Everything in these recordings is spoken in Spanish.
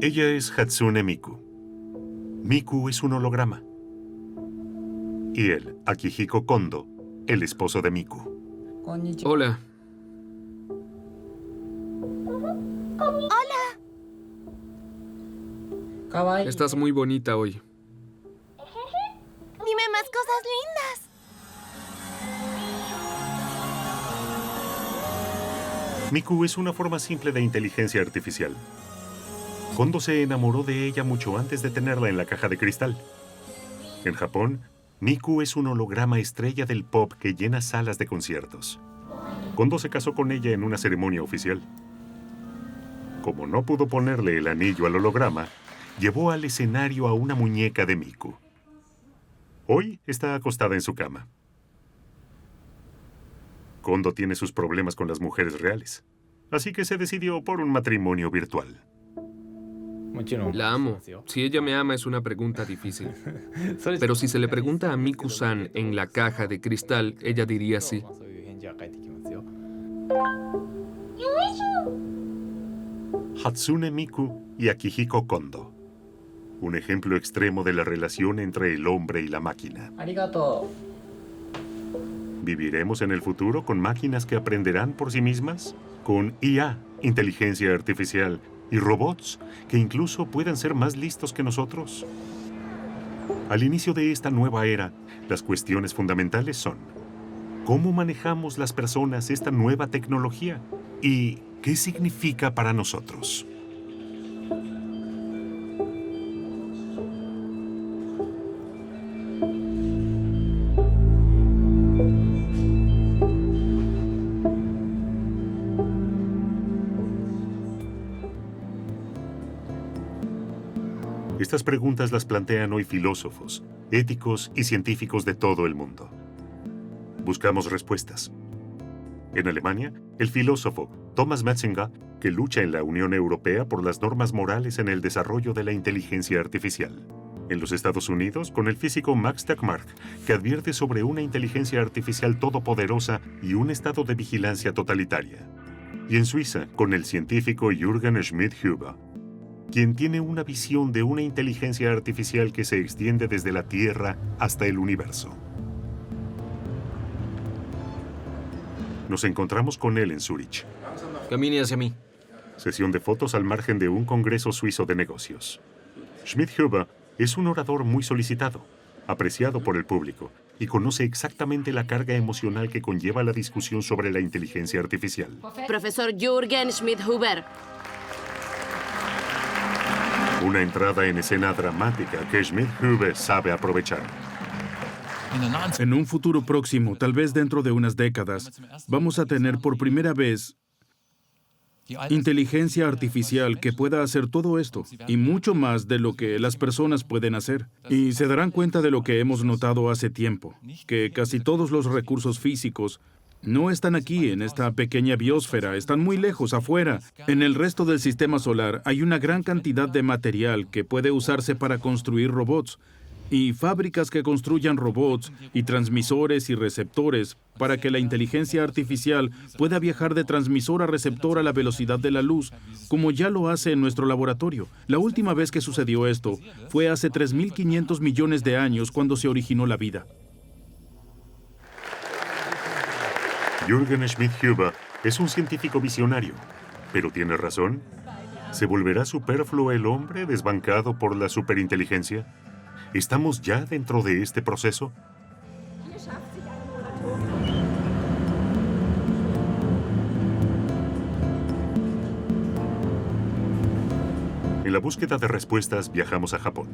Ella es Hatsune Miku. Miku es un holograma. Y él, Akihiko Kondo, el esposo de Miku. Hola. Hola. Estás muy bonita hoy. Dime más cosas lindas. Miku es una forma simple de inteligencia artificial. Kondo se enamoró de ella mucho antes de tenerla en la caja de cristal. En Japón, Miku es un holograma estrella del pop que llena salas de conciertos. Kondo se casó con ella en una ceremonia oficial. Como no pudo ponerle el anillo al holograma, llevó al escenario a una muñeca de Miku. Hoy está acostada en su cama. Kondo tiene sus problemas con las mujeres reales, así que se decidió por un matrimonio virtual. La amo. Si ella me ama es una pregunta difícil. Pero si se le pregunta a Miku-san en la caja de cristal, ella diría sí. Hatsune Miku y Akihiko Kondo. Un ejemplo extremo de la relación entre el hombre y la máquina. ¿Viviremos en el futuro con máquinas que aprenderán por sí mismas? Con IA, inteligencia artificial, y robots que incluso puedan ser más listos que nosotros. Al inicio de esta nueva era, las cuestiones fundamentales son, ¿cómo manejamos las personas esta nueva tecnología? ¿Y qué significa para nosotros? Estas preguntas las plantean hoy filósofos, éticos y científicos de todo el mundo. Buscamos respuestas. En Alemania, el filósofo Thomas Metzinger, que lucha en la Unión Europea por las normas morales en el desarrollo de la inteligencia artificial. En los Estados Unidos, con el físico Max Tegmark, que advierte sobre una inteligencia artificial todopoderosa y un estado de vigilancia totalitaria. Y en Suiza, con el científico Jürgen Schmidt-Huber, quien tiene una visión de una inteligencia artificial que se extiende desde la Tierra hasta el universo. Nos encontramos con él en Zurich, Camine hacia mí. sesión de fotos al margen de un congreso suizo de negocios. Schmidt-Huber es un orador muy solicitado, apreciado por el público, y conoce exactamente la carga emocional que conlleva la discusión sobre la inteligencia artificial. Profesor Jürgen Schmidt-Huber. Una entrada en escena dramática que Schmidt-Huber sabe aprovechar. En un futuro próximo, tal vez dentro de unas décadas, vamos a tener por primera vez inteligencia artificial que pueda hacer todo esto y mucho más de lo que las personas pueden hacer. Y se darán cuenta de lo que hemos notado hace tiempo, que casi todos los recursos físicos no están aquí en esta pequeña biosfera, están muy lejos, afuera. En el resto del sistema solar hay una gran cantidad de material que puede usarse para construir robots y fábricas que construyan robots y transmisores y receptores para que la inteligencia artificial pueda viajar de transmisor a receptor a la velocidad de la luz, como ya lo hace en nuestro laboratorio. La última vez que sucedió esto fue hace 3.500 millones de años cuando se originó la vida. Jürgen Schmidt-Huber es un científico visionario, pero tiene razón. ¿Se volverá superfluo el hombre desbancado por la superinteligencia? ¿Estamos ya dentro de este proceso? En la búsqueda de respuestas viajamos a Japón,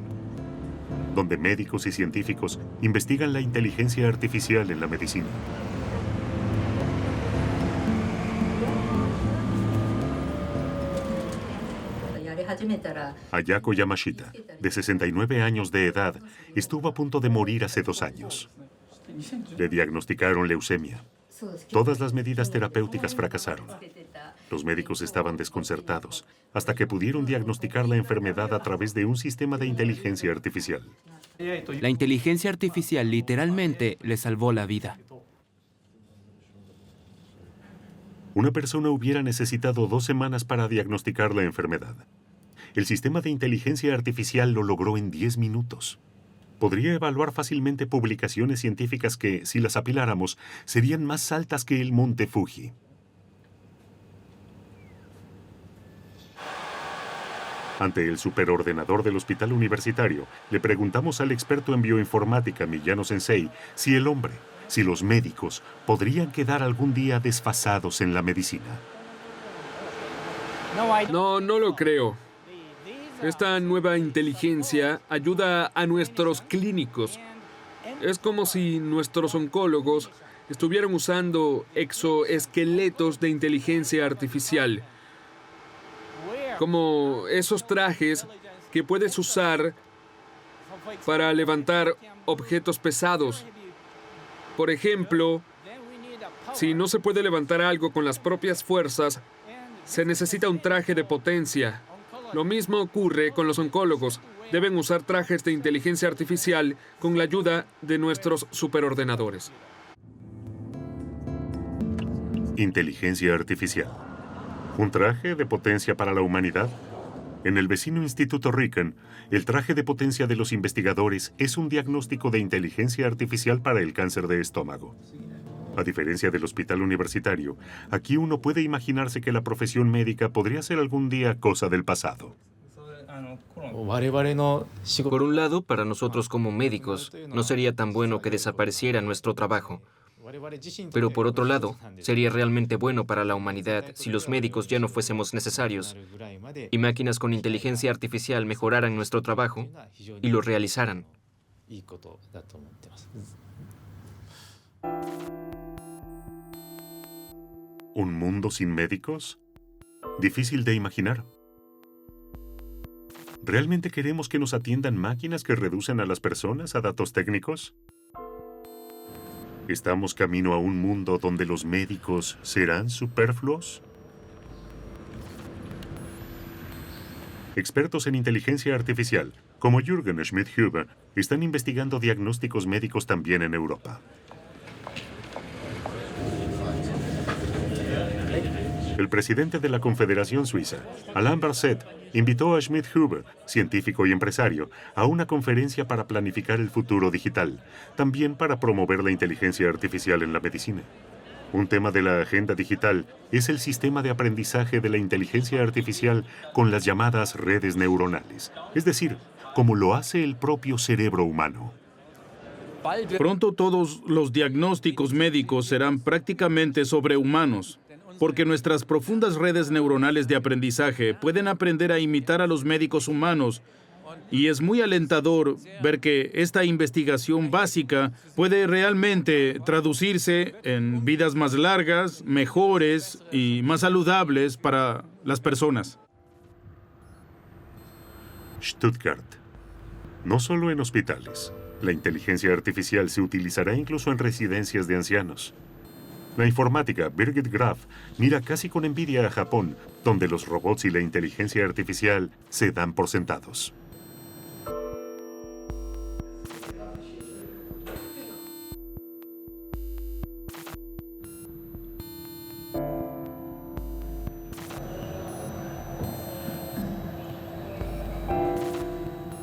donde médicos y científicos investigan la inteligencia artificial en la medicina. Ayako Yamashita, de 69 años de edad, estuvo a punto de morir hace dos años. Le diagnosticaron leucemia. Todas las medidas terapéuticas fracasaron. Los médicos estaban desconcertados hasta que pudieron diagnosticar la enfermedad a través de un sistema de inteligencia artificial. La inteligencia artificial literalmente le salvó la vida. Una persona hubiera necesitado dos semanas para diagnosticar la enfermedad. El sistema de inteligencia artificial lo logró en 10 minutos. Podría evaluar fácilmente publicaciones científicas que, si las apiláramos, serían más altas que el monte Fuji. Ante el superordenador del hospital universitario, le preguntamos al experto en bioinformática Millano Sensei si el hombre, si los médicos, podrían quedar algún día desfasados en la medicina. No, no lo creo. Esta nueva inteligencia ayuda a nuestros clínicos. Es como si nuestros oncólogos estuvieran usando exoesqueletos de inteligencia artificial, como esos trajes que puedes usar para levantar objetos pesados. Por ejemplo, si no se puede levantar algo con las propias fuerzas, se necesita un traje de potencia. Lo mismo ocurre con los oncólogos. Deben usar trajes de inteligencia artificial con la ayuda de nuestros superordenadores. Inteligencia artificial. ¿Un traje de potencia para la humanidad? En el vecino Instituto Riken, el traje de potencia de los investigadores es un diagnóstico de inteligencia artificial para el cáncer de estómago. A diferencia del hospital universitario, aquí uno puede imaginarse que la profesión médica podría ser algún día cosa del pasado. Por un lado, para nosotros como médicos, no sería tan bueno que desapareciera nuestro trabajo. Pero por otro lado, sería realmente bueno para la humanidad si los médicos ya no fuésemos necesarios y máquinas con inteligencia artificial mejoraran nuestro trabajo y lo realizaran. ¿Un mundo sin médicos? Difícil de imaginar. ¿Realmente queremos que nos atiendan máquinas que reducen a las personas a datos técnicos? ¿Estamos camino a un mundo donde los médicos serán superfluos? Expertos en inteligencia artificial, como Jürgen Schmidt-Huber, están investigando diagnósticos médicos también en Europa. El presidente de la Confederación Suiza, Alain Berset, invitó a Schmidt-Huber, científico y empresario, a una conferencia para planificar el futuro digital, también para promover la inteligencia artificial en la medicina. Un tema de la agenda digital es el sistema de aprendizaje de la inteligencia artificial con las llamadas redes neuronales, es decir, como lo hace el propio cerebro humano. Pronto todos los diagnósticos médicos serán prácticamente sobrehumanos, porque nuestras profundas redes neuronales de aprendizaje pueden aprender a imitar a los médicos humanos y es muy alentador ver que esta investigación básica puede realmente traducirse en vidas más largas, mejores y más saludables para las personas. Stuttgart. No solo en hospitales. La inteligencia artificial se utilizará incluso en residencias de ancianos. La informática Birgit Graf mira casi con envidia a Japón, donde los robots y la inteligencia artificial se dan por sentados.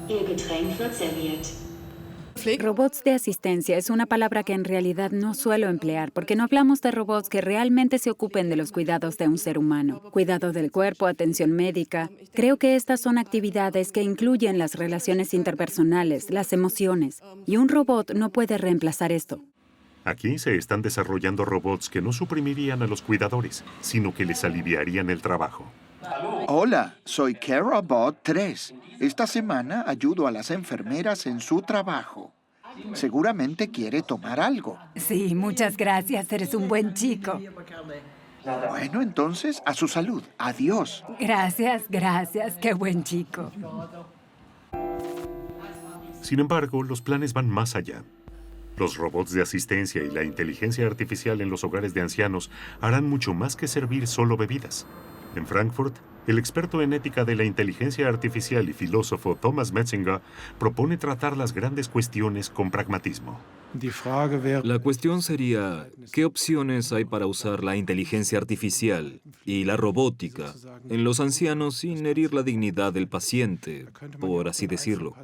Ihr Getränk wird serviert. Robots de asistencia es una palabra que en realidad no suelo emplear porque no hablamos de robots que realmente se ocupen de los cuidados de un ser humano. Cuidado del cuerpo, atención médica. Creo que estas son actividades que incluyen las relaciones interpersonales, las emociones. Y un robot no puede reemplazar esto. Aquí se están desarrollando robots que no suprimirían a los cuidadores, sino que les aliviarían el trabajo. Hola, soy CareRobot 3. Esta semana ayudo a las enfermeras en su trabajo. Seguramente quiere tomar algo. Sí, muchas gracias. Eres un buen chico. Bueno, entonces, a su salud. Adiós. Gracias, gracias. Qué buen chico. Sin embargo, los planes van más allá. Los robots de asistencia y la inteligencia artificial en los hogares de ancianos harán mucho más que servir solo bebidas. En Frankfurt, el experto en ética de la inteligencia artificial y filósofo Thomas Metzinger propone tratar las grandes cuestiones con pragmatismo. La cuestión sería, ¿qué opciones hay para usar la inteligencia artificial y la robótica en los ancianos sin herir la dignidad del paciente, por así decirlo?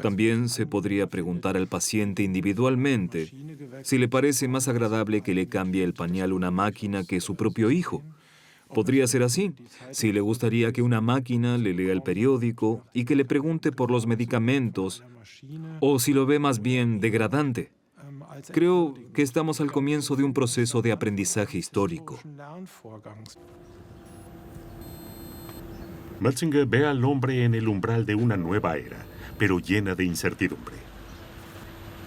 También se podría preguntar al paciente individualmente si le parece más agradable que le cambie el pañal una máquina que su propio hijo. Podría ser así, si le gustaría que una máquina le lea el periódico y que le pregunte por los medicamentos, o si lo ve más bien degradante. Creo que estamos al comienzo de un proceso de aprendizaje histórico. Metzinger ve al hombre en el umbral de una nueva era, pero llena de incertidumbre.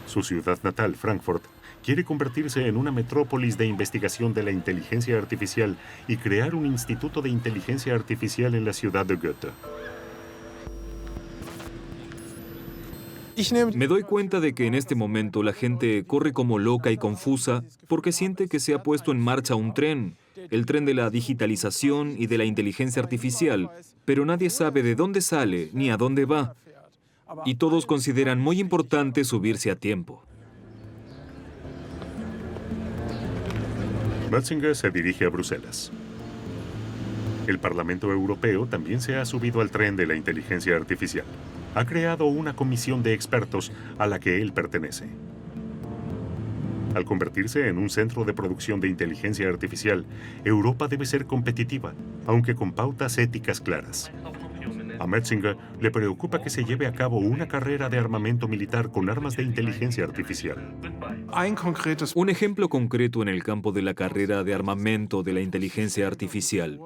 Su ciudad natal, Frankfurt, quiere convertirse en una metrópolis de investigación de la inteligencia artificial y crear un instituto de inteligencia artificial en la ciudad de Goethe. Me doy cuenta de que en este momento la gente corre como loca y confusa porque siente que se ha puesto en marcha un tren, el tren de la digitalización y de la inteligencia artificial, pero nadie sabe de dónde sale ni a dónde va. Y todos consideran muy importante subirse a tiempo. Metzinger se dirige a Bruselas. El Parlamento Europeo también se ha subido al tren de la inteligencia artificial. Ha creado una comisión de expertos a la que él pertenece. Al convertirse en un centro de producción de inteligencia artificial, Europa debe ser competitiva, aunque con pautas éticas claras. A Metzinger le preocupa que se lleve a cabo una carrera de armamento militar con armas de inteligencia artificial. Un ejemplo concreto en el campo de la carrera de armamento de la inteligencia artificial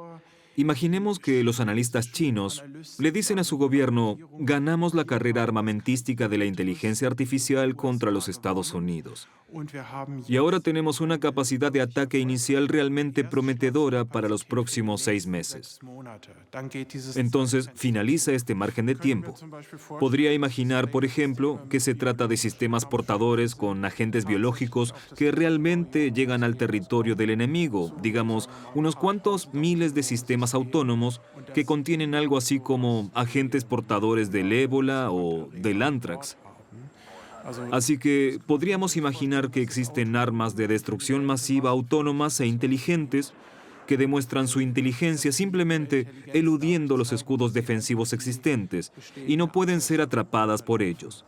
Imaginemos que los analistas chinos le dicen a su gobierno, ganamos la carrera armamentística de la inteligencia artificial contra los Estados Unidos. Y ahora tenemos una capacidad de ataque inicial realmente prometedora para los próximos seis meses. Entonces, finaliza este margen de tiempo. Podría imaginar, por ejemplo, que se trata de sistemas portadores con agentes biológicos que realmente llegan al territorio del enemigo, digamos, unos cuantos miles de sistemas autónomos que contienen algo así como agentes portadores del ébola o del anthrax. Así que podríamos imaginar que existen armas de destrucción masiva autónomas e inteligentes que demuestran su inteligencia simplemente eludiendo los escudos defensivos existentes y no pueden ser atrapadas por ellos.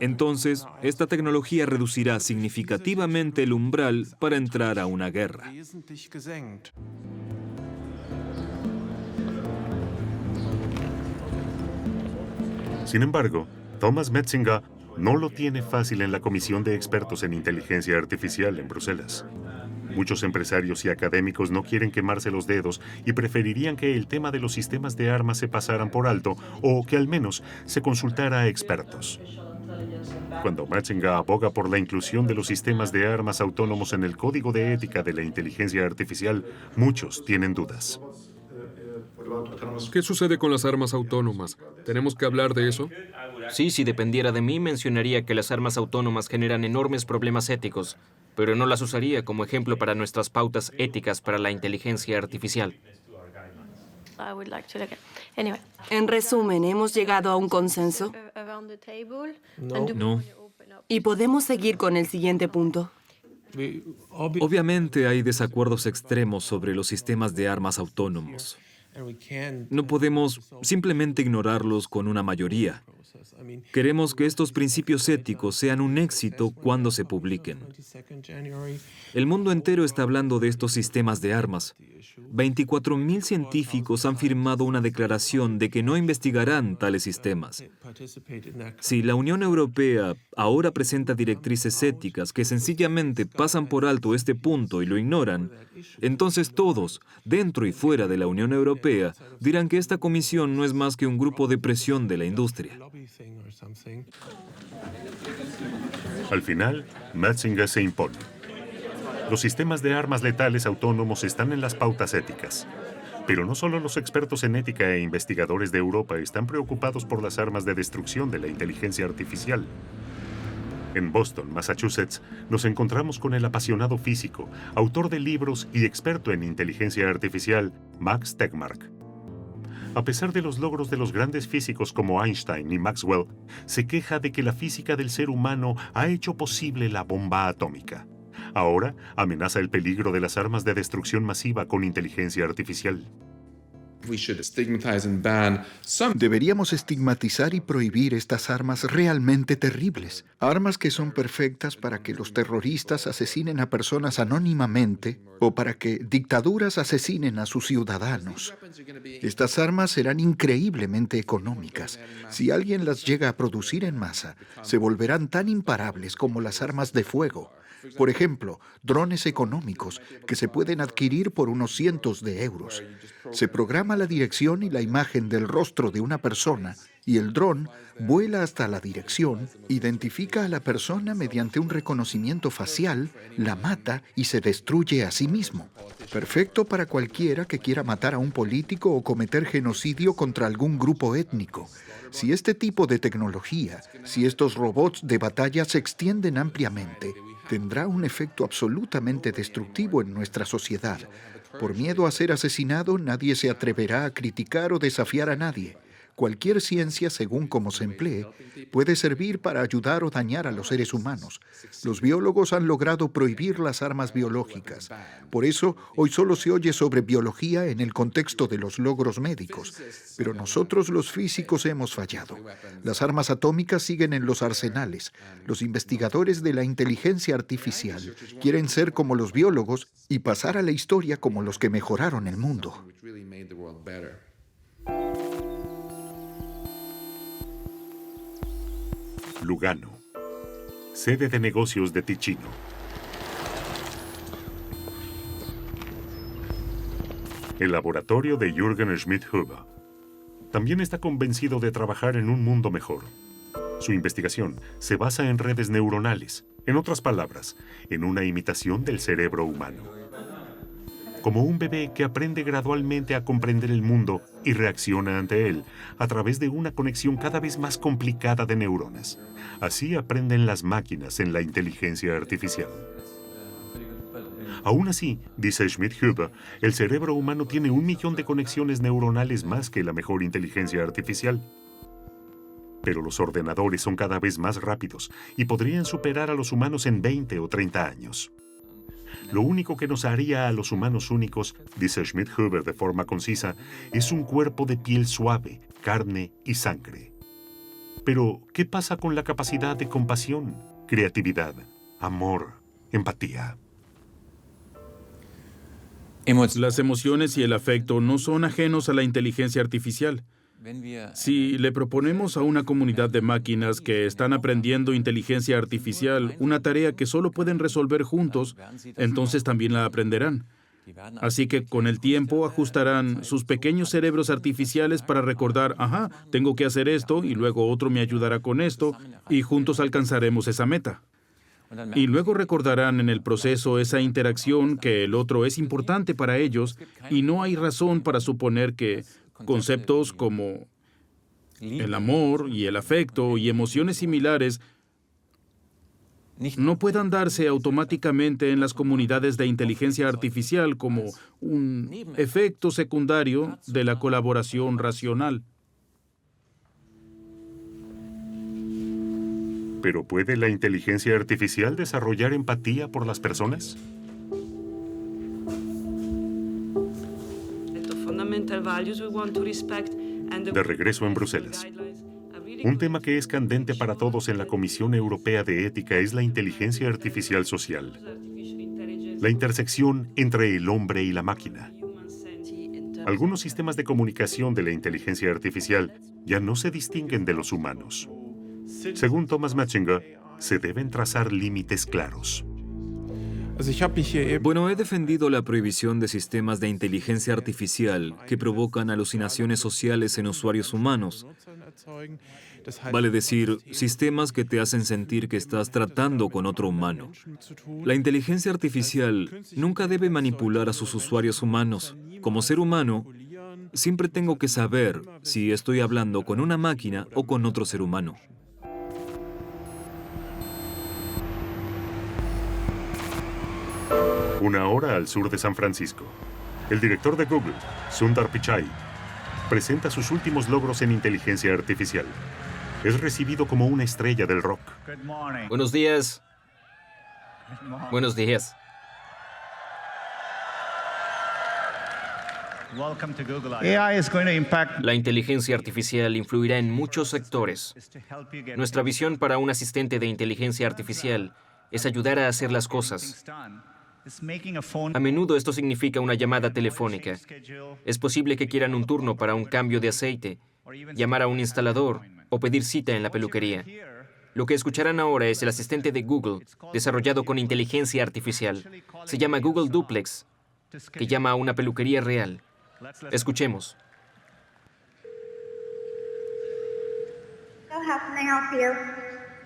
Entonces, esta tecnología reducirá significativamente el umbral para entrar a una guerra. Sin embargo, Thomas Metzinger no lo tiene fácil en la Comisión de Expertos en Inteligencia Artificial en Bruselas. Muchos empresarios y académicos no quieren quemarse los dedos y preferirían que el tema de los sistemas de armas se pasaran por alto o que al menos se consultara a expertos. Cuando Metzinger aboga por la inclusión de los sistemas de armas autónomos en el Código de Ética de la Inteligencia Artificial, muchos tienen dudas. ¿Qué sucede con las armas autónomas? ¿Tenemos que hablar de eso? Sí, si dependiera de mí, mencionaría que las armas autónomas generan enormes problemas éticos, pero no las usaría como ejemplo para nuestras pautas éticas para la inteligencia artificial. En resumen, ¿hemos llegado a un consenso? No. ¿Y podemos seguir con el siguiente punto? Obviamente hay desacuerdos extremos sobre los sistemas de armas autónomos. No podemos simplemente ignorarlos con una mayoría. Queremos que estos principios éticos sean un éxito cuando se publiquen. El mundo entero está hablando de estos sistemas de armas. 24.000 científicos han firmado una declaración de que no investigarán tales sistemas. Si la Unión Europea ahora presenta directrices éticas que sencillamente pasan por alto este punto y lo ignoran, entonces todos, dentro y fuera de la Unión Europea, dirán que esta comisión no es más que un grupo de presión de la industria. Al final, Metzinger se impone. Los sistemas de armas letales autónomos están en las pautas éticas. Pero no solo los expertos en ética e investigadores de Europa están preocupados por las armas de destrucción de la inteligencia artificial. En Boston, Massachusetts, nos encontramos con el apasionado físico, autor de libros y experto en inteligencia artificial, Max Tegmark. A pesar de los logros de los grandes físicos como Einstein y Maxwell, se queja de que la física del ser humano ha hecho posible la bomba atómica. Ahora amenaza el peligro de las armas de destrucción masiva con inteligencia artificial. Deberíamos estigmatizar y prohibir estas armas realmente terribles. Armas que son perfectas para que los terroristas asesinen a personas anónimamente o para que dictaduras asesinen a sus ciudadanos. Estas armas serán increíblemente económicas. Si alguien las llega a producir en masa, se volverán tan imparables como las armas de fuego. Por ejemplo, drones económicos que se pueden adquirir por unos cientos de euros. Se programa la dirección y la imagen del rostro de una persona y el dron vuela hasta la dirección, identifica a la persona mediante un reconocimiento facial, la mata y se destruye a sí mismo. Perfecto para cualquiera que quiera matar a un político o cometer genocidio contra algún grupo étnico. Si este tipo de tecnología, si estos robots de batalla se extienden ampliamente, tendrá un efecto absolutamente destructivo en nuestra sociedad. Por miedo a ser asesinado, nadie se atreverá a criticar o desafiar a nadie. Cualquier ciencia, según cómo se emplee, puede servir para ayudar o dañar a los seres humanos. Los biólogos han logrado prohibir las armas biológicas. Por eso, hoy solo se oye sobre biología en el contexto de los logros médicos. Pero nosotros los físicos hemos fallado. Las armas atómicas siguen en los arsenales. Los investigadores de la inteligencia artificial quieren ser como los biólogos y pasar a la historia como los que mejoraron el mundo. Lugano, sede de negocios de Ticino. El laboratorio de Jürgen Schmidt-Huber. También está convencido de trabajar en un mundo mejor. Su investigación se basa en redes neuronales, en otras palabras, en una imitación del cerebro humano. Como un bebé que aprende gradualmente a comprender el mundo y reacciona ante él a través de una conexión cada vez más complicada de neuronas. Así aprenden las máquinas en la inteligencia artificial. Aún así, dice Schmidt-Huber, el cerebro humano tiene un millón de conexiones neuronales más que la mejor inteligencia artificial. Pero los ordenadores son cada vez más rápidos y podrían superar a los humanos en 20 o 30 años. Lo único que nos haría a los humanos únicos, dice Schmidt-Huber de forma concisa, es un cuerpo de piel suave, carne y sangre. Pero, ¿qué pasa con la capacidad de compasión, creatividad, amor, empatía? Las emociones y el afecto no son ajenos a la inteligencia artificial. Si le proponemos a una comunidad de máquinas que están aprendiendo inteligencia artificial una tarea que solo pueden resolver juntos, entonces también la aprenderán. Así que con el tiempo ajustarán sus pequeños cerebros artificiales para recordar, ajá, tengo que hacer esto y luego otro me ayudará con esto y juntos alcanzaremos esa meta. Y luego recordarán en el proceso esa interacción que el otro es importante para ellos y no hay razón para suponer que conceptos como el amor y el afecto y emociones similares no puedan darse automáticamente en las comunidades de inteligencia artificial como un efecto secundario de la colaboración racional. ¿Pero puede la inteligencia artificial desarrollar empatía por las personas? De regreso en Bruselas. Un tema que es candente para todos en la Comisión Europea de Ética es la inteligencia artificial social. La intersección entre el hombre y la máquina. Algunos sistemas de comunicación de la inteligencia artificial ya no se distinguen de los humanos. Según Thomas Matchinger, se deben trazar límites claros. Bueno, he defendido la prohibición de sistemas de inteligencia artificial que provocan alucinaciones sociales en usuarios humanos. Vale decir, sistemas que te hacen sentir que estás tratando con otro humano. La inteligencia artificial nunca debe manipular a sus usuarios humanos. Como ser humano, siempre tengo que saber si estoy hablando con una máquina o con otro ser humano. Una hora al sur de San Francisco. El director de Google, Sundar Pichai, presenta sus últimos logros en inteligencia artificial. Es recibido como una estrella del rock. Buenos días. Buenos días. La inteligencia artificial influirá en muchos sectores. Nuestra visión para un asistente de inteligencia artificial es ayudar a hacer las cosas. A menudo esto significa una llamada telefónica. Es posible que quieran un turno para un cambio de aceite, llamar a un instalador o pedir cita en la peluquería. Lo que escucharán ahora es el asistente de Google, desarrollado con inteligencia artificial. Se llama Google Duplex, que llama a una peluquería real. Escuchemos. So how can I help you?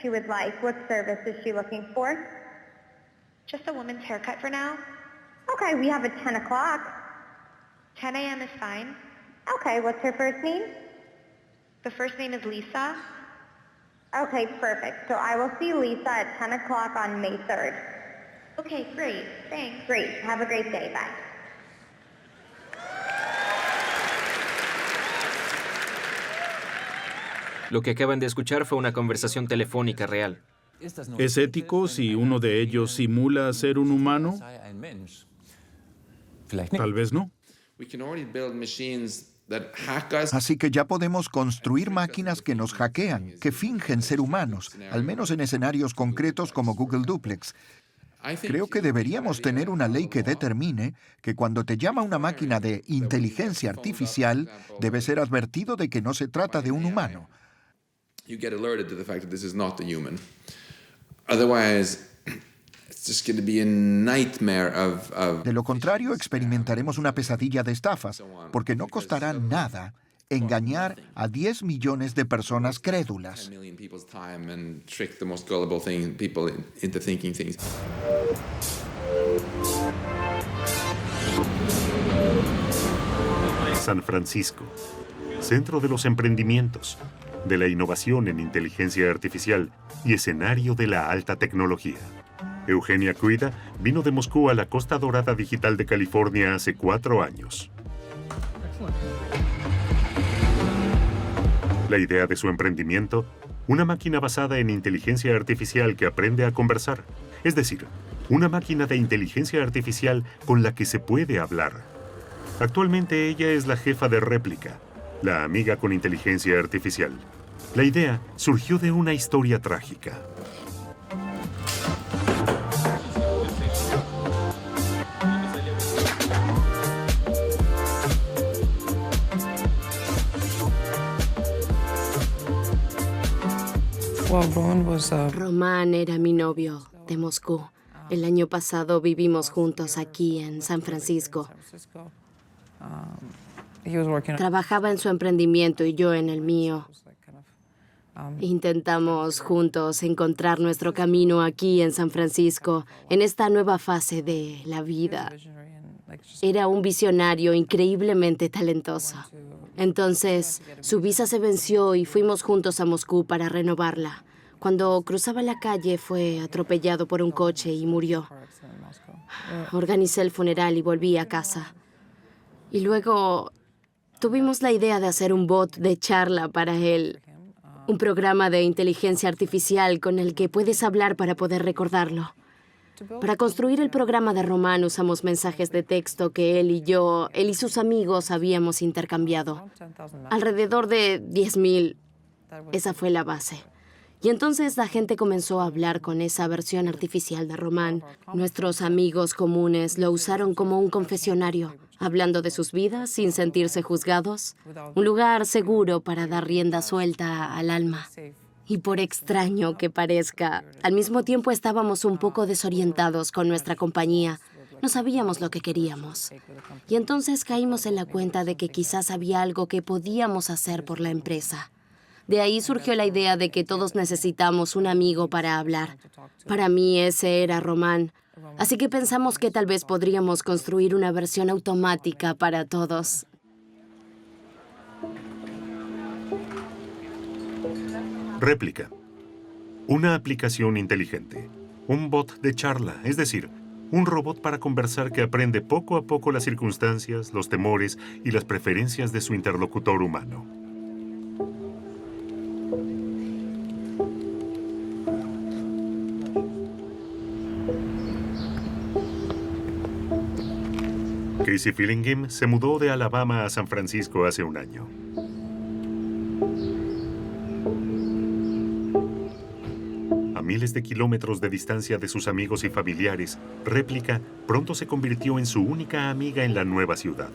she would like. What service is she looking for? Just a woman's haircut for now. Okay, we have a 10 o'clock. 10 a.m. is fine. Okay, what's her first name? The first name is Lisa. Okay, perfect. So I will see Lisa at 10 o'clock on May 3rd. Okay, great. Thanks. Great. Have a great day. Bye. Lo que acaban de escuchar fue una conversación telefónica real. ¿Es ético si uno de ellos simula ser un humano? Tal vez no. Así que ya podemos construir máquinas que nos hackean, que fingen ser humanos, al menos en escenarios concretos como Google Duplex. Creo que deberíamos tener una ley que determine que cuando te llama una máquina de inteligencia artificial, debe ser advertido de que no se trata de un humano. You get alerted to the fact that this is not a human. Otherwise, it's just going to be a nightmare of, of De lo contrario, experimentaremos una pesadilla de estafas, porque no costará nada engañar a 10 millones de personas crédulas. 10 million people's time and trick the most gullible thing, people in- into thinking things. San Francisco, centro de los emprendimientos, de la innovación en inteligencia artificial y escenario de la alta tecnología. Eugenia Cuida vino de Moscú a la Costa Dorada Digital de California hace cuatro años. La idea de su emprendimiento, una máquina basada en inteligencia artificial que aprende a conversar, es decir, una máquina de inteligencia artificial con la que se puede hablar. Actualmente ella es la jefa de réplica, la amiga con inteligencia artificial. La idea surgió de una historia trágica. Román era mi novio de Moscú. El año pasado vivimos juntos aquí en San Francisco. Trabajaba en su emprendimiento y yo en el mío. Intentamos juntos encontrar nuestro camino aquí en San Francisco, en esta nueva fase de la vida. Era un visionario increíblemente talentoso. Entonces, su visa se venció y fuimos juntos a Moscú para renovarla. Cuando cruzaba la calle fue atropellado por un coche y murió. Organicé el funeral y volví a casa. Y luego tuvimos la idea de hacer un bot de charla para él. Un programa de inteligencia artificial con el que puedes hablar para poder recordarlo. Para construir el programa de Román usamos mensajes de texto que él y yo, él y sus amigos habíamos intercambiado. Alrededor de 10.000. Esa fue la base. Y entonces la gente comenzó a hablar con esa versión artificial de Román. Nuestros amigos comunes lo usaron como un confesionario, hablando de sus vidas sin sentirse juzgados. Un lugar seguro para dar rienda suelta al alma. Y por extraño que parezca, al mismo tiempo estábamos un poco desorientados con nuestra compañía. No sabíamos lo que queríamos. Y entonces caímos en la cuenta de que quizás había algo que podíamos hacer por la empresa. De ahí surgió la idea de que todos necesitamos un amigo para hablar. Para mí ese era Román. Así que pensamos que tal vez podríamos construir una versión automática para todos. Réplica. Una aplicación inteligente. Un bot de charla, es decir, un robot para conversar que aprende poco a poco las circunstancias, los temores y las preferencias de su interlocutor humano. Casey Fillingham se mudó de Alabama a San Francisco hace un año. A miles de kilómetros de distancia de sus amigos y familiares, Réplica pronto se convirtió en su única amiga en la nueva ciudad.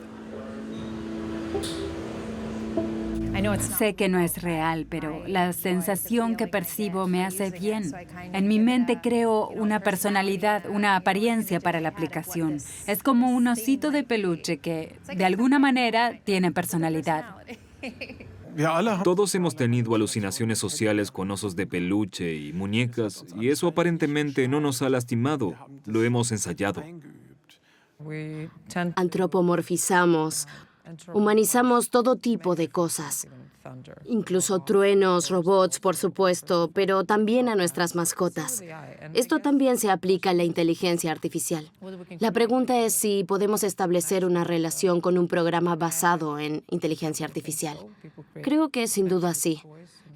Sé que no es real, pero la sensación que percibo me hace bien. En mi mente creo una personalidad, una apariencia para la aplicación. Es como un osito de peluche que, de alguna manera, tiene personalidad. Todos hemos tenido alucinaciones sociales con osos de peluche y muñecas, y eso aparentemente no nos ha lastimado. Lo hemos ensayado. Antropomorfizamos, humanizamos todo tipo de cosas, incluso truenos, robots, por supuesto, pero también a nuestras mascotas. Esto también se aplica a la inteligencia artificial. La pregunta es si podemos establecer una relación con un programa basado en inteligencia artificial. Creo que sin duda sí.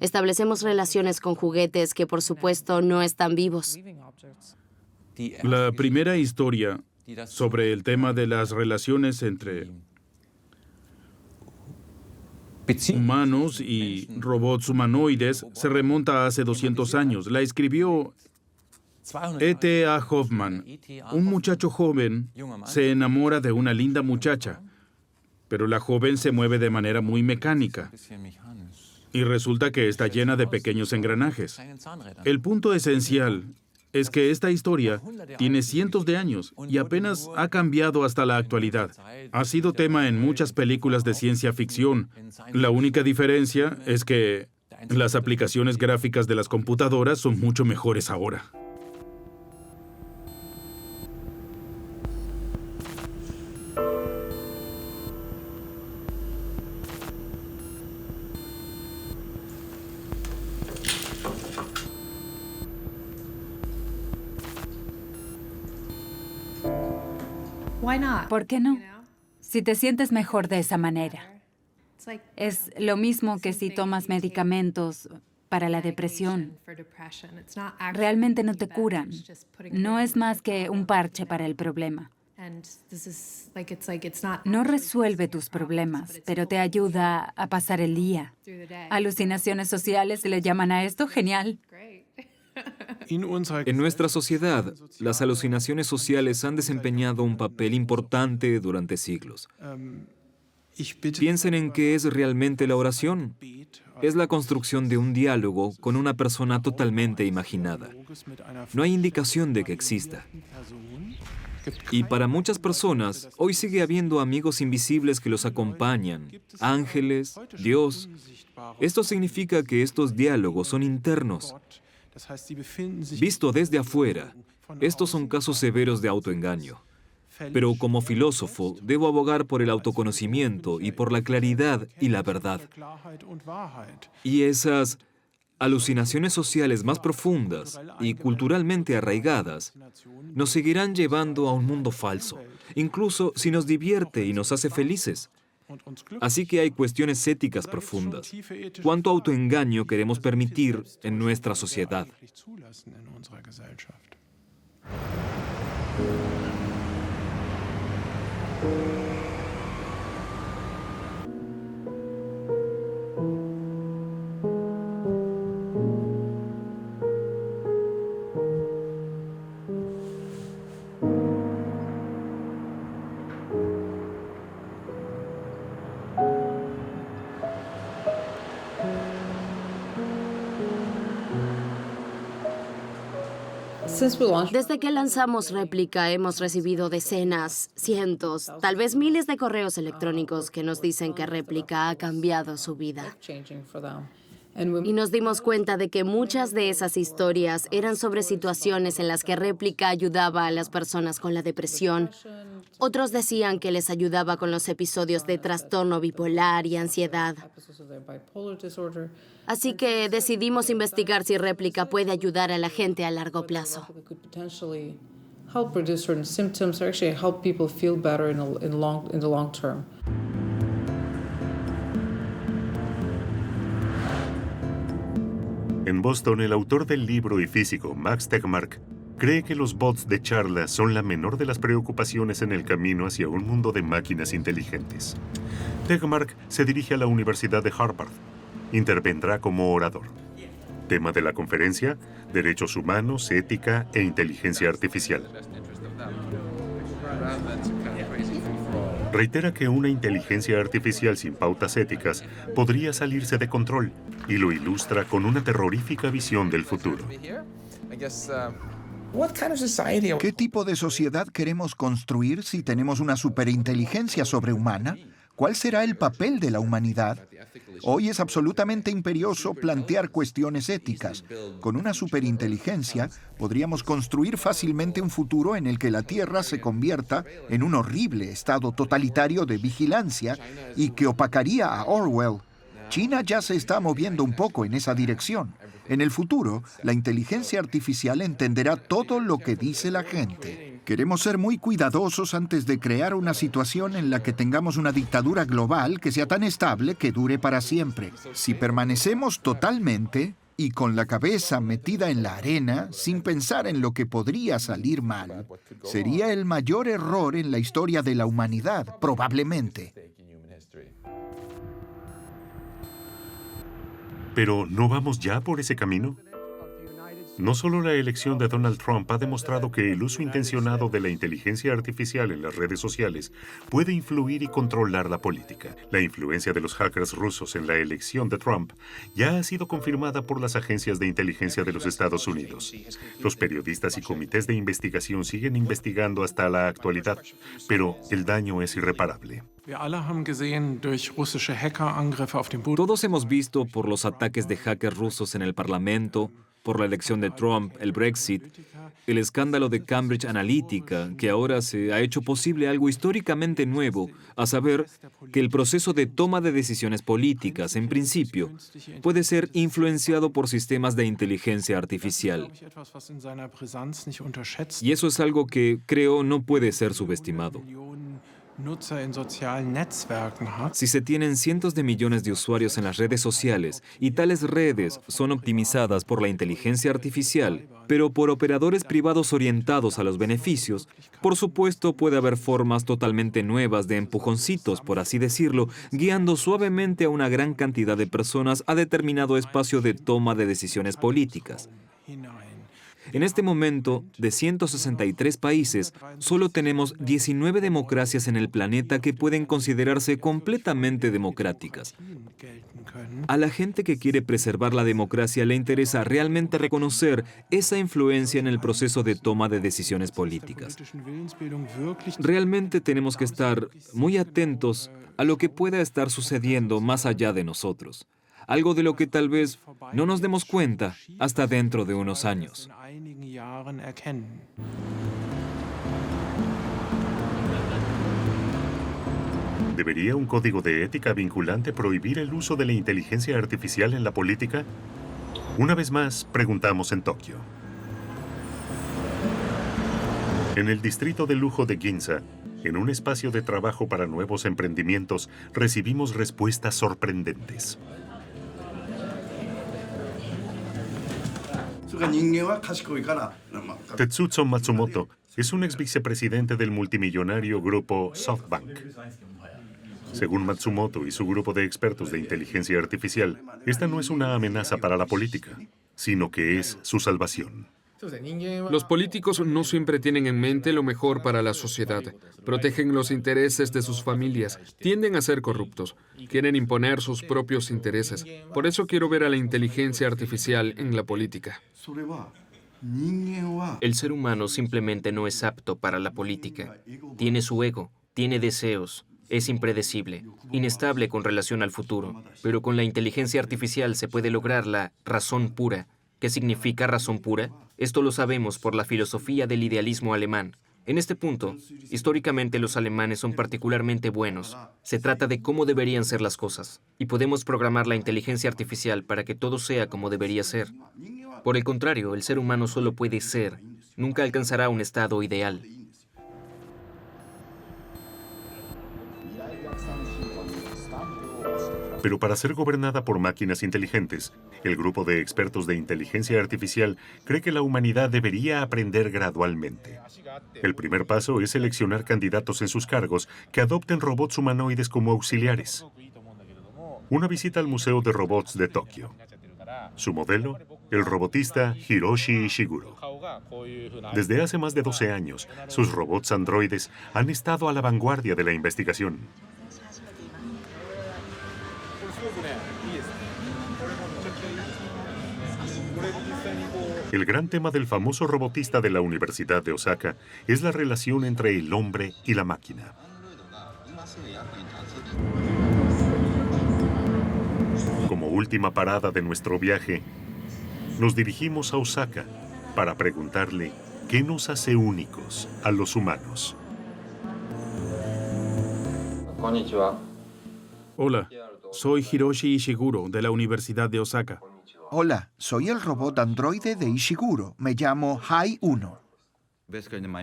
Establecemos relaciones con juguetes que por supuesto no están vivos. La primera historia sobre el tema de las relaciones entre humanos y robots humanoides se remonta a hace 200 años. La escribió E.T.A. Hoffman. Un muchacho joven se enamora de una linda muchacha, pero la joven se mueve de manera muy mecánica y resulta que está llena de pequeños engranajes. El punto esencial es que esta historia tiene cientos de años y apenas ha cambiado hasta la actualidad. Ha sido tema en muchas películas de ciencia ficción. La única diferencia es que las aplicaciones gráficas de las computadoras son mucho mejores ahora. ¿Por qué no? Si te sientes mejor de esa manera. Es lo mismo que si tomas medicamentos para la depresión. Realmente no te curan. No es más que un parche para el problema. No resuelve tus problemas, pero te ayuda a pasar el día. Alucinaciones sociales le llaman a esto genial. En nuestra sociedad, las alucinaciones sociales han desempeñado un papel importante durante siglos. Piensen en qué es realmente la oración. Es la construcción de un diálogo con una persona totalmente imaginada. No hay indicación de que exista. Y para muchas personas, hoy sigue habiendo amigos invisibles que los acompañan, ángeles, Dios. Esto significa que estos diálogos son internos. Visto desde afuera, estos son casos severos de autoengaño. Pero como filósofo, debo abogar por el autoconocimiento y por la claridad y la verdad. Y esas alucinaciones sociales más profundas y culturalmente arraigadas nos seguirán llevando a un mundo falso, incluso si nos divierte y nos hace felices. Así que hay cuestiones éticas profundas. ¿Cuánto autoengaño queremos permitir en nuestra sociedad? Desde que lanzamos réplica hemos recibido decenas, cientos, tal vez miles de correos electrónicos que nos dicen que réplica ha cambiado su vida. Y nos dimos cuenta de que muchas de esas historias eran sobre situaciones en las que réplica ayudaba a las personas con la depresión. Otros decían que les ayudaba con los episodios de trastorno bipolar y ansiedad. Así que decidimos investigar si réplica puede ayudar a la gente a largo plazo. En Boston, el autor del libro y físico Max Tegmark cree que los bots de charla son la menor de las preocupaciones en el camino hacia un mundo de máquinas inteligentes. Tegmark se dirige a la Universidad de Harvard. Intervendrá como orador. Tema de la conferencia, derechos humanos, ética e inteligencia artificial. Reitera que una inteligencia artificial sin pautas éticas podría salirse de control y lo ilustra con una terrorífica visión del futuro. ¿Qué tipo de sociedad queremos construir si tenemos una superinteligencia sobrehumana? ¿Cuál será el papel de la humanidad? Hoy es absolutamente imperioso plantear cuestiones éticas. Con una superinteligencia podríamos construir fácilmente un futuro en el que la Tierra se convierta en un horrible estado totalitario de vigilancia y que opacaría a Orwell. China ya se está moviendo un poco en esa dirección. En el futuro, la inteligencia artificial entenderá todo lo que dice la gente. Queremos ser muy cuidadosos antes de crear una situación en la que tengamos una dictadura global que sea tan estable que dure para siempre. Si permanecemos totalmente y con la cabeza metida en la arena, sin pensar en lo que podría salir mal, sería el mayor error en la historia de la humanidad, probablemente. Pero ¿no vamos ya por ese camino? No solo la elección de Donald Trump ha demostrado que el uso intencionado de la inteligencia artificial en las redes sociales puede influir y controlar la política. La influencia de los hackers rusos en la elección de Trump ya ha sido confirmada por las agencias de inteligencia de los Estados Unidos. Los periodistas y comités de investigación siguen investigando hasta la actualidad, pero el daño es irreparable. Todos hemos visto por los ataques de hackers rusos en el Parlamento, por la elección de Trump, el Brexit, el escándalo de Cambridge Analytica, que ahora se ha hecho posible algo históricamente nuevo, a saber que el proceso de toma de decisiones políticas, en principio, puede ser influenciado por sistemas de inteligencia artificial. Y eso es algo que creo no puede ser subestimado. Si se tienen cientos de millones de usuarios en las redes sociales y tales redes son optimizadas por la inteligencia artificial, pero por operadores privados orientados a los beneficios, por supuesto puede haber formas totalmente nuevas de empujoncitos, por así decirlo, guiando suavemente a una gran cantidad de personas a determinado espacio de toma de decisiones políticas. En este momento, de 163 países, solo tenemos 19 democracias en el planeta que pueden considerarse completamente democráticas. A la gente que quiere preservar la democracia le interesa realmente reconocer esa influencia en el proceso de toma de decisiones políticas. Realmente tenemos que estar muy atentos a lo que pueda estar sucediendo más allá de nosotros algo de lo que tal vez no nos demos cuenta hasta dentro de unos años. ¿Debería un código de ética vinculante prohibir el uso de la inteligencia artificial en la política? Una vez más, preguntamos en Tokio. En el distrito de lujo de Ginza, en un espacio de trabajo para nuevos emprendimientos, recibimos respuestas sorprendentes. Tetsutsu Matsumoto es un ex vicepresidente del multimillonario grupo SoftBank. Según Matsumoto y su grupo de expertos de inteligencia artificial, esta no es una amenaza para la política, sino que es su salvación. Los políticos no siempre tienen en mente lo mejor para la sociedad. Protegen los intereses de sus familias. Tienden a ser corruptos. Quieren imponer sus propios intereses. Por eso quiero ver a la inteligencia artificial en la política. El ser humano simplemente no es apto para la política. Tiene su ego, tiene deseos, es impredecible, inestable con relación al futuro, pero con la inteligencia artificial se puede lograr la razón pura. ¿Qué significa razón pura? Esto lo sabemos por la filosofía del idealismo alemán. En este punto, históricamente los alemanes son particularmente buenos. Se trata de cómo deberían ser las cosas, y podemos programar la inteligencia artificial para que todo sea como debería ser. Por el contrario, el ser humano solo puede ser, nunca alcanzará un estado ideal. Pero para ser gobernada por máquinas inteligentes, el grupo de expertos de inteligencia artificial cree que la humanidad debería aprender gradualmente. El primer paso es seleccionar candidatos en sus cargos que adopten robots humanoides como auxiliares. Una visita al Museo de Robots de Tokio. Su modelo, el robotista Hiroshi Ishiguro. Desde hace más de 12 años, sus robots androides han estado a la vanguardia de la investigación. El gran tema del famoso robotista de la Universidad de Osaka es la relación entre el hombre y la máquina. Como última parada de nuestro viaje, nos dirigimos a Osaka para preguntarle qué nos hace únicos a los humanos. Hola, soy Hiroshi Ishiguro de la Universidad de Osaka. Hola, soy el robot androide de Ishiguro. Me llamo Hai 1.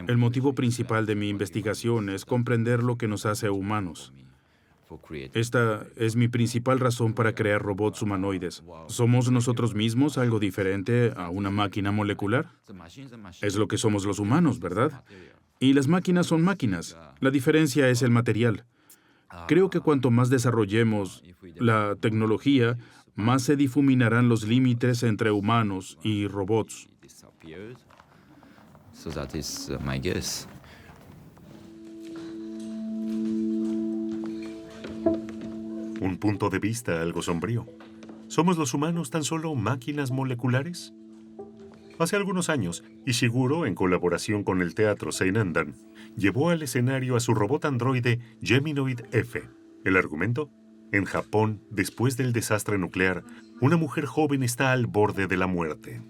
El motivo principal de mi investigación es comprender lo que nos hace humanos. Esta es mi principal razón para crear robots humanoides. ¿Somos nosotros mismos algo diferente a una máquina molecular? Es lo que somos los humanos, ¿verdad? Y las máquinas son máquinas. La diferencia es el material. Creo que cuanto más desarrollemos la tecnología, más se difuminarán los límites entre humanos y robots. Un punto de vista algo sombrío. ¿Somos los humanos tan solo máquinas moleculares? Hace algunos años, Ishiguro, en colaboración con el teatro Seinandan, llevó al escenario a su robot androide Geminoid F. El argumento, en Japón, después del desastre nuclear, una mujer joven está al borde de la muerte.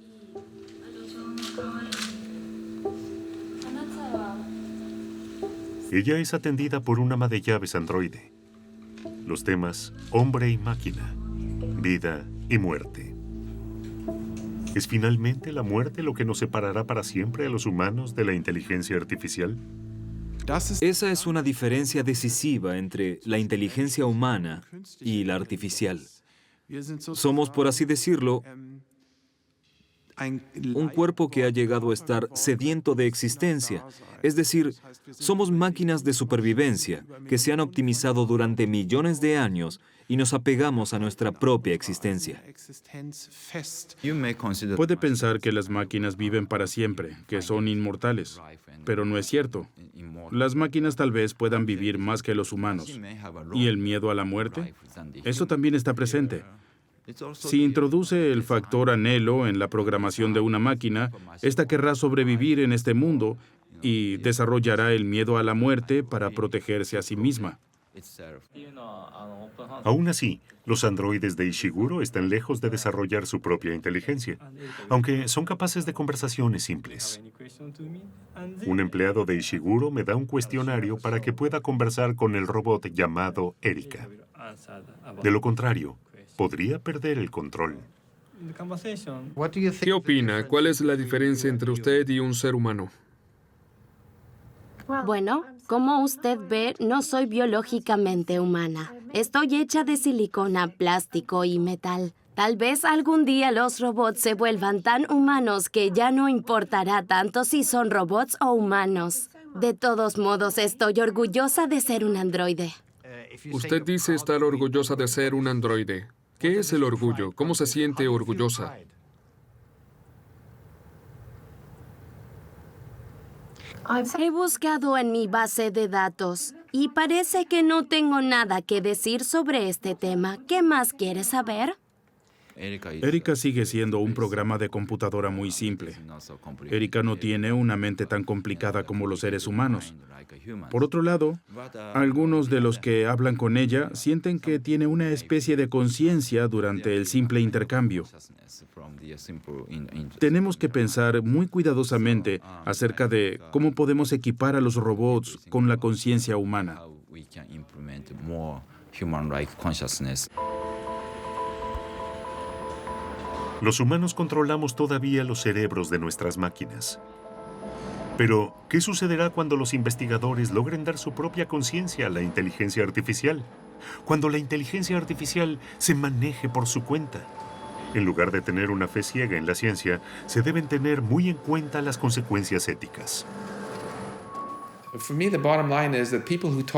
Ella es atendida por un ama de llaves androide. Los temas hombre y máquina, vida y muerte. ¿Es finalmente la muerte lo que nos separará para siempre a los humanos de la inteligencia artificial? Esa es una diferencia decisiva entre la inteligencia humana y la artificial. Somos, por así decirlo, un cuerpo que ha llegado a estar sediento de existencia. Es decir, somos máquinas de supervivencia que se han optimizado durante millones de años y nos apegamos a nuestra propia existencia. Puede pensar que las máquinas viven para siempre, que son inmortales, pero no es cierto. Las máquinas tal vez puedan vivir más que los humanos. ¿Y el miedo a la muerte? Eso también está presente. Si introduce el factor anhelo en la programación de una máquina, ésta querrá sobrevivir en este mundo y desarrollará el miedo a la muerte para protegerse a sí misma. Aún así, los androides de Ishiguro están lejos de desarrollar su propia inteligencia, aunque son capaces de conversaciones simples. Un empleado de Ishiguro me da un cuestionario para que pueda conversar con el robot llamado Erika. De lo contrario, podría perder el control. ¿Qué opina? ¿Cuál es la diferencia entre usted y un ser humano? Bueno, como usted ve, no soy biológicamente humana. Estoy hecha de silicona, plástico y metal. Tal vez algún día los robots se vuelvan tan humanos que ya no importará tanto si son robots o humanos. De todos modos, estoy orgullosa de ser un androide. Usted dice estar orgullosa de ser un androide. ¿Qué es el orgullo? ¿Cómo se siente orgullosa? He buscado en mi base de datos y parece que no tengo nada que decir sobre este tema. ¿Qué más quieres saber? Erika sigue siendo un programa de computadora muy simple. Erika no tiene una mente tan complicada como los seres humanos. Por otro lado, algunos de los que hablan con ella sienten que tiene una especie de conciencia durante el simple intercambio. Tenemos que pensar muy cuidadosamente acerca de cómo podemos equipar a los robots con la conciencia humana. Los humanos controlamos todavía los cerebros de nuestras máquinas. Pero, ¿qué sucederá cuando los investigadores logren dar su propia conciencia a la inteligencia artificial? Cuando la inteligencia artificial se maneje por su cuenta. En lugar de tener una fe ciega en la ciencia, se deben tener muy en cuenta las consecuencias éticas.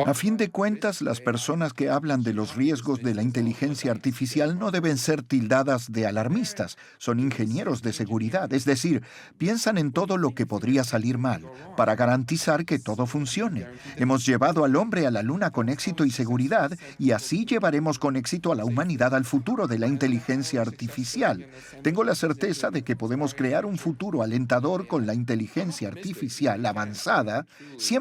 A fin de cuentas, las personas que hablan de los riesgos de la inteligencia artificial no deben ser tildadas de alarmistas. Son ingenieros de seguridad, es decir, piensan en todo lo que podría salir mal para garantizar que todo funcione. Hemos llevado al hombre a la luna con éxito y seguridad y así llevaremos con éxito a la humanidad al futuro de la inteligencia artificial. Tengo la certeza de que podemos crear un futuro alentador con la inteligencia artificial avanzada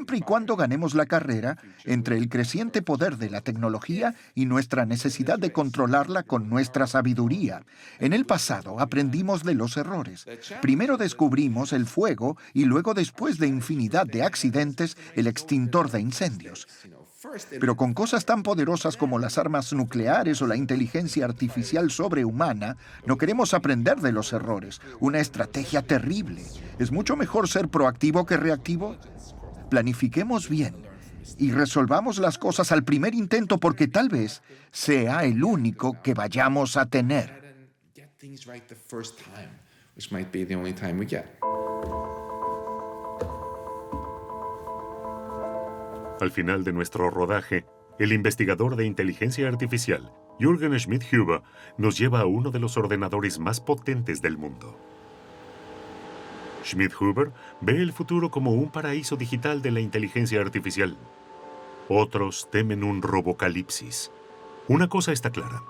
siempre y cuando ganemos la carrera entre el creciente poder de la tecnología y nuestra necesidad de controlarla con nuestra sabiduría. En el pasado aprendimos de los errores. Primero descubrimos el fuego y luego después de infinidad de accidentes el extintor de incendios. Pero con cosas tan poderosas como las armas nucleares o la inteligencia artificial sobrehumana, no queremos aprender de los errores. Una estrategia terrible. ¿Es mucho mejor ser proactivo que reactivo? Planifiquemos bien y resolvamos las cosas al primer intento porque tal vez sea el único que vayamos a tener. Al final de nuestro rodaje, el investigador de inteligencia artificial, Jürgen Schmidt-Huber, nos lleva a uno de los ordenadores más potentes del mundo. Schmidt-Huber ve el futuro como un paraíso digital de la inteligencia artificial. Otros temen un robocalipsis. Una cosa está clara.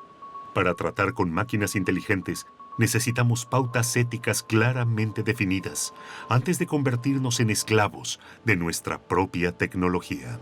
Para tratar con máquinas inteligentes, necesitamos pautas éticas claramente definidas antes de convertirnos en esclavos de nuestra propia tecnología.